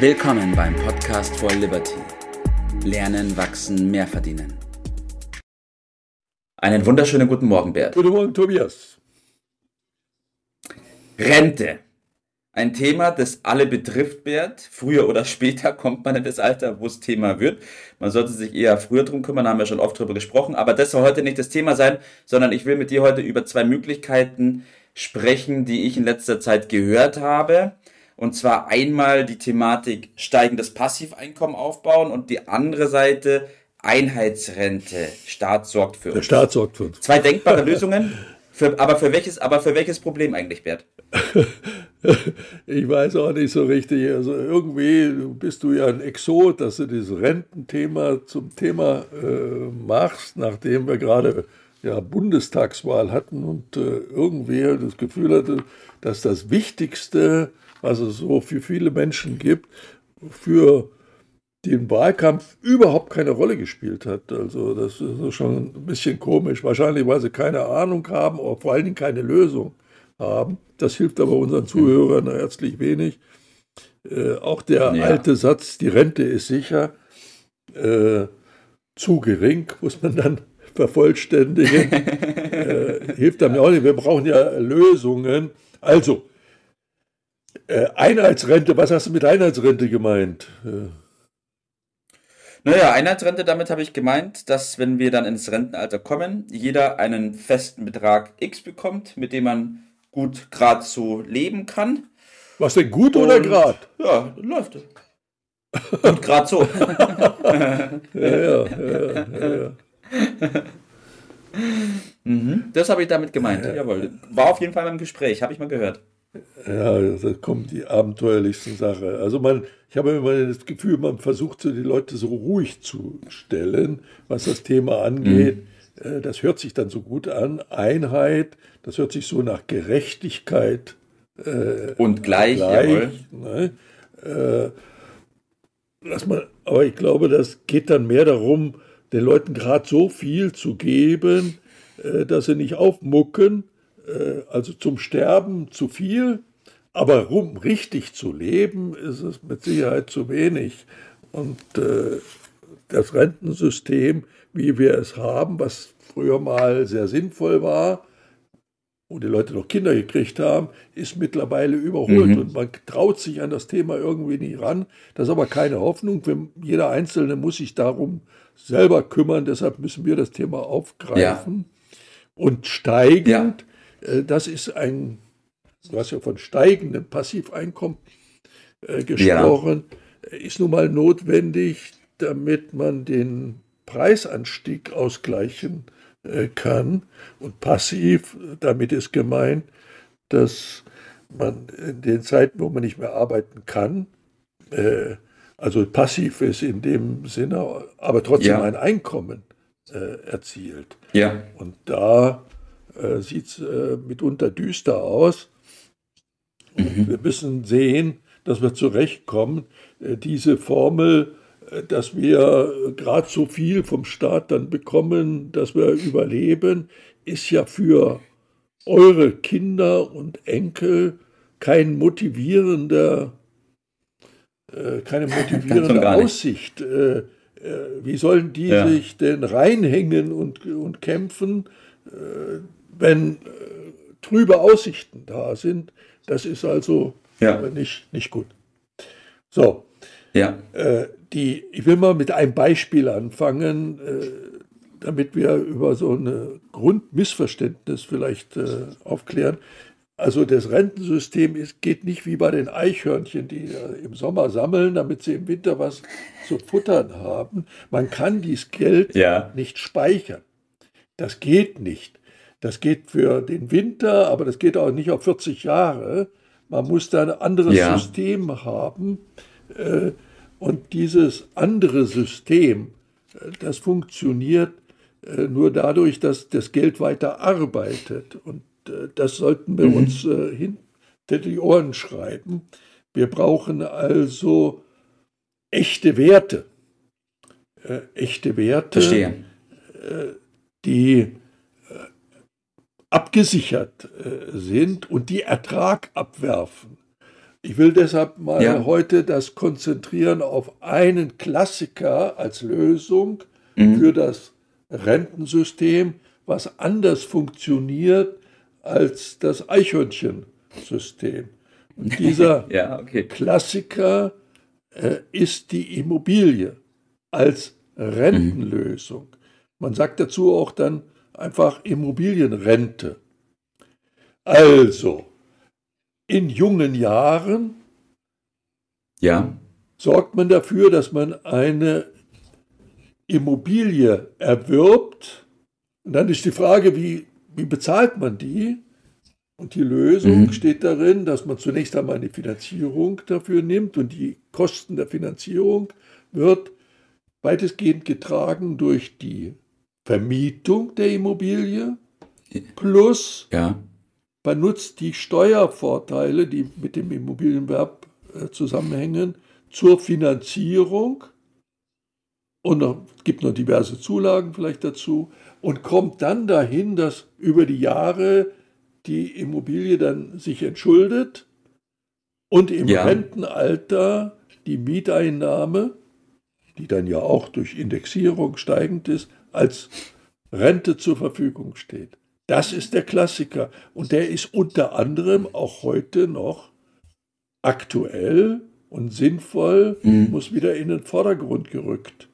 Willkommen beim Podcast for Liberty. Lernen, wachsen, mehr verdienen. Einen wunderschönen guten Morgen, Bert. Guten Morgen, Tobias. Rente. Ein Thema, das alle betrifft, Bert. Früher oder später kommt man in das Alter, wo es Thema wird. Man sollte sich eher früher drum kümmern, haben wir schon oft drüber gesprochen. Aber das soll heute nicht das Thema sein, sondern ich will mit dir heute über zwei Möglichkeiten sprechen, die ich in letzter Zeit gehört habe. Und zwar einmal die Thematik steigendes Passiveinkommen aufbauen und die andere Seite Einheitsrente. Staat sorgt für uns. Der Staat sorgt für uns. Zwei denkbare Lösungen. Für, aber, für welches, aber für welches Problem eigentlich, Bert? ich weiß auch nicht so richtig. Also irgendwie bist du ja ein Exot, dass du dieses Rententhema zum Thema äh, machst, nachdem wir gerade ja, Bundestagswahl hatten und äh, irgendwie das Gefühl hatte, dass das Wichtigste, was es so für viele Menschen gibt, für den Wahlkampf überhaupt keine Rolle gespielt hat. Also das ist schon ein bisschen komisch. Wahrscheinlich, weil sie keine Ahnung haben, aber vor allen Dingen keine Lösung haben. Das hilft aber unseren Zuhörern herzlich wenig. Äh, auch der ja. alte Satz, die Rente ist sicher, äh, zu gering, muss man dann vervollständigen. äh, hilft damit auch nicht. Wir brauchen ja Lösungen. Also, äh, Einheitsrente, was hast du mit Einheitsrente gemeint? Äh, naja, Einheitsrente, damit habe ich gemeint, dass wenn wir dann ins Rentenalter kommen, jeder einen festen Betrag X bekommt, mit dem man gut gerade so leben kann. Was denn gut Und, oder gerade? Ja, läuft. Und gerade so. ja, ja, ja, ja. mhm, das habe ich damit gemeint. Jawohl. War auf jeden Fall beim Gespräch, habe ich mal gehört. Ja, da kommen die abenteuerlichsten Sachen. Also man, ich habe immer das Gefühl, man versucht so die Leute so ruhig zu stellen, was das Thema angeht. Mhm. Das hört sich dann so gut an. Einheit, das hört sich so nach Gerechtigkeit äh, und gleich, gleich ne? äh, dass man, aber ich glaube, das geht dann mehr darum, den Leuten gerade so viel zu geben, äh, dass sie nicht aufmucken, äh, also zum Sterben zu viel, aber um richtig zu leben, ist es mit Sicherheit zu wenig. Und äh, das Rentensystem, wie wir es haben, was früher mal sehr sinnvoll war, wo die Leute noch Kinder gekriegt haben, ist mittlerweile überholt mhm. und man traut sich an das Thema irgendwie nicht ran. Das ist aber keine Hoffnung. Jeder Einzelne muss sich darum selber kümmern. Deshalb müssen wir das Thema aufgreifen. Ja. Und steigend äh, das ist ein, du hast ja von steigendem Passiveinkommen äh, gesprochen, ja. ist nun mal notwendig, damit man den Preisanstieg ausgleichen äh, kann. Und passiv, damit ist gemeint, dass man in den Zeiten, wo man nicht mehr arbeiten kann, äh, also passiv ist in dem Sinne, aber trotzdem ja. ein Einkommen äh, erzielt. Ja. Und da äh, sieht es äh, mitunter düster aus. Mhm. Wir müssen sehen, dass wir zurechtkommen. Äh, diese Formel, äh, dass wir gerade so viel vom Staat dann bekommen, dass wir überleben, ist ja für eure Kinder und Enkel kein motivierender, äh, keine motivierende Aussicht. Äh, wie sollen die ja. sich denn reinhängen und, und kämpfen? Wenn äh, trübe Aussichten da sind. Das ist also ja. nicht, nicht gut. So. Ja. Äh, die, ich will mal mit einem Beispiel anfangen, äh, damit wir über so ein Grundmissverständnis vielleicht äh, aufklären. Also das Rentensystem ist, geht nicht wie bei den Eichhörnchen, die im Sommer sammeln, damit sie im Winter was zu futtern haben. Man kann dieses Geld ja. nicht speichern. Das geht nicht. Das geht für den Winter, aber das geht auch nicht auf 40 Jahre. Man muss da ein anderes ja. System haben. Äh, und dieses andere System, äh, das funktioniert äh, nur dadurch, dass das Geld weiter arbeitet. Und das sollten wir mhm. uns hinter die Ohren schreiben. Wir brauchen also echte Werte. echte Werte, Verstehe. die abgesichert äh, sind und die Ertrag abwerfen. Ich will deshalb mal ja. heute das konzentrieren auf einen Klassiker als Lösung mhm. für das Rentensystem, was anders funktioniert als das Eichhörnchensystem. Und dieser ja, okay. Klassiker äh, ist die Immobilie als Rentenlösung. Mhm. Man sagt dazu auch dann einfach Immobilienrente. Also, in jungen Jahren ja. sorgt man dafür, dass man eine Immobilie erwirbt. Und dann ist die Frage, wie, wie bezahlt man die? Und die Lösung mhm. steht darin, dass man zunächst einmal eine Finanzierung dafür nimmt und die Kosten der Finanzierung wird weitestgehend getragen durch die Vermietung der Immobilie plus ja. man nutzt die Steuervorteile, die mit dem Immobilienwerb äh, zusammenhängen, zur Finanzierung und es gibt noch diverse Zulagen vielleicht dazu und kommt dann dahin, dass über die Jahre die Immobilie dann sich entschuldet und im ja. Rentenalter die Mieteinnahme, die dann ja auch durch Indexierung steigend ist, als Rente zur Verfügung steht. Das ist der Klassiker und der ist unter anderem auch heute noch aktuell und sinnvoll, mhm. muss wieder in den Vordergrund gerückt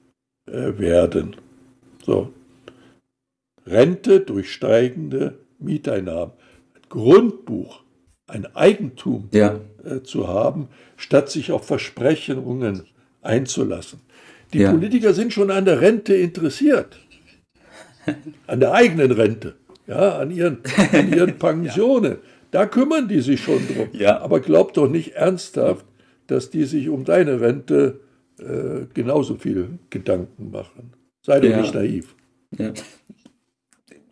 äh, werden. So. Rente durch steigende Mieteinnahmen. Grundbuch, ein Eigentum ja. äh, zu haben, statt sich auf Versprechungen einzulassen. Die ja. Politiker sind schon an der Rente interessiert, an der eigenen Rente, ja, an ihren, an ihren Pensionen. ja. Da kümmern die sich schon drum. Ja. Aber glaub doch nicht ernsthaft, dass die sich um deine Rente äh, genauso viel Gedanken machen. Sei doch nicht naiv. Ja.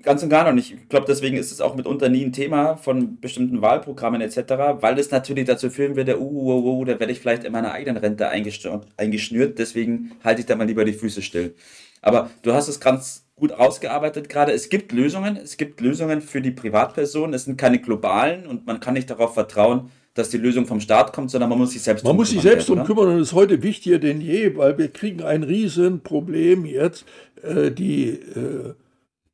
Ganz und gar noch nicht. Ich glaube, deswegen ist es auch mitunter nie ein Thema von bestimmten Wahlprogrammen etc., weil es natürlich dazu führen würde, uh, uh, uh, uh da werde ich vielleicht in meiner eigenen Rente eingeschnürt, deswegen halte ich da mal lieber die Füße still. Aber du hast es ganz gut ausgearbeitet gerade. Es gibt Lösungen, es gibt Lösungen für die Privatpersonen, es sind keine globalen und man kann nicht darauf vertrauen, dass die Lösung vom Staat kommt, sondern man muss sich selbst Man muss sich selbst darum kümmern und es ist heute wichtiger denn je, weil wir kriegen ein Riesenproblem jetzt. Äh, die äh,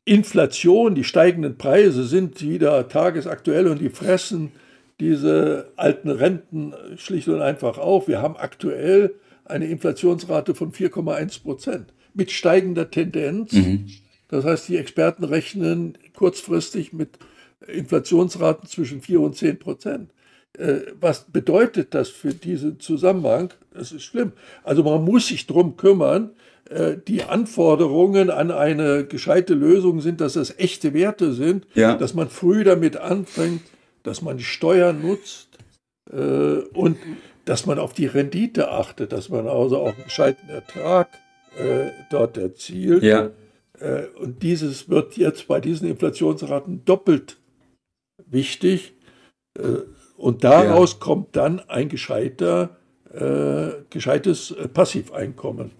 Inflation, die steigenden Preise sind wieder tagesaktuell und die fressen diese alten Renten schlicht und einfach auf. Wir haben aktuell eine Inflationsrate von 4,1 Prozent mit steigender Tendenz. Mhm. Das heißt, die Experten rechnen kurzfristig mit Inflationsraten zwischen 4 und 10 Prozent. Äh, was bedeutet das für diesen Zusammenhang? Das ist schlimm. Also man muss sich darum kümmern, äh, die Anforderungen an eine gescheite Lösung sind, dass das echte Werte sind, ja. dass man früh damit anfängt, dass man die Steuern nutzt äh, und dass man auf die Rendite achtet, dass man also auch einen gescheiten Ertrag äh, dort erzielt. Ja. Äh, und dieses wird jetzt bei diesen Inflationsraten doppelt wichtig. Äh, und daraus ja. kommt dann ein gescheiter, äh, gescheites Passiveinkommen.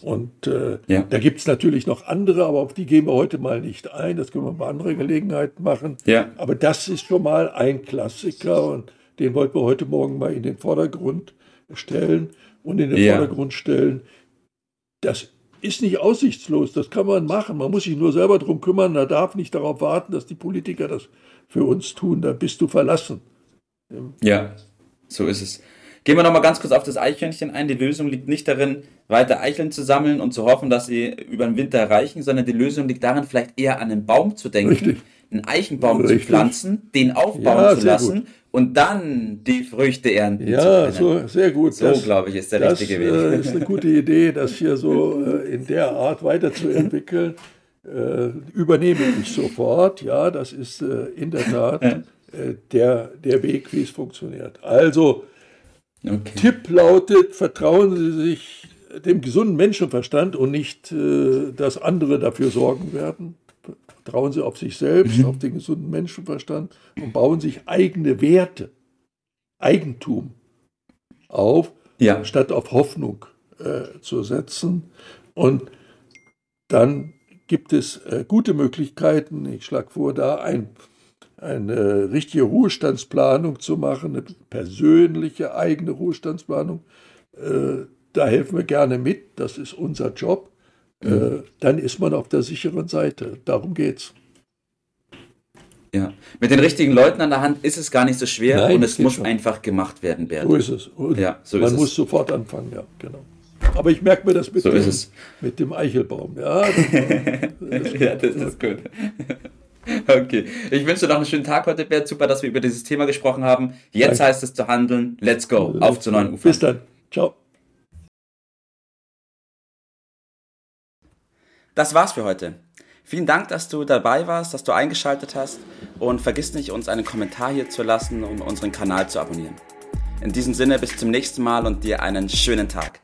Und äh, ja. da gibt es natürlich noch andere, aber auf die gehen wir heute mal nicht ein. Das können wir bei anderer Gelegenheit machen. Ja. Aber das ist schon mal ein Klassiker und den wollten wir heute Morgen mal in den Vordergrund stellen und in den. Vordergrund stellen. Das ist nicht aussichtslos, das kann man machen. Man muss sich nur selber darum kümmern. Man darf nicht darauf warten, dass die Politiker das für uns tun. Da bist du verlassen. Ja, so ist es. Gehen wir nochmal ganz kurz auf das Eichhörnchen ein. Die Lösung liegt nicht darin, weiter Eicheln zu sammeln und zu hoffen, dass sie über den Winter erreichen, sondern die Lösung liegt darin, vielleicht eher an einen Baum zu denken, Richtig. einen Eichenbaum Richtig. zu pflanzen, den aufbauen ja, zu lassen gut. und dann die Früchte ernten ja, zu können. Ja, so, sehr gut. So, glaube ich, ist der das, richtige Weg. Das äh, ist eine gute Idee, das hier so äh, in der Art weiterzuentwickeln. Äh, übernehme ich sofort. Ja, das ist in der Tat der, der Weg, wie es funktioniert. Also, Okay. Tipp lautet, vertrauen Sie sich dem gesunden Menschenverstand und nicht, äh, dass andere dafür sorgen werden. Vertrauen Sie auf sich selbst, mhm. auf den gesunden Menschenverstand und bauen sich eigene Werte, Eigentum auf, ja. statt auf Hoffnung äh, zu setzen. Und dann gibt es äh, gute Möglichkeiten. Ich schlage vor, da ein eine richtige Ruhestandsplanung zu machen, eine persönliche eigene Ruhestandsplanung. Äh, da helfen wir gerne mit, das ist unser Job. Äh, mhm. Dann ist man auf der sicheren Seite. Darum geht's. Ja, mit den richtigen Leuten an der Hand ist es gar nicht so schwer Nein, und es muss schon. einfach gemacht werden, Bert. So ist es. Und ja, so man ist muss es. sofort anfangen, ja, genau. Aber ich merke mir das mit, so dem, mit dem Eichelbaum. Ja, das, ja, das ist gut. Okay. Ich wünsche dir noch einen schönen Tag heute, Bert. Super, dass wir über dieses Thema gesprochen haben. Jetzt Danke. heißt es zu handeln. Let's go. Auf zu neuen Ufern. Bis dann. Ciao. Das war's für heute. Vielen Dank, dass du dabei warst, dass du eingeschaltet hast und vergiss nicht, uns einen Kommentar hier zu lassen und unseren Kanal zu abonnieren. In diesem Sinne, bis zum nächsten Mal und dir einen schönen Tag.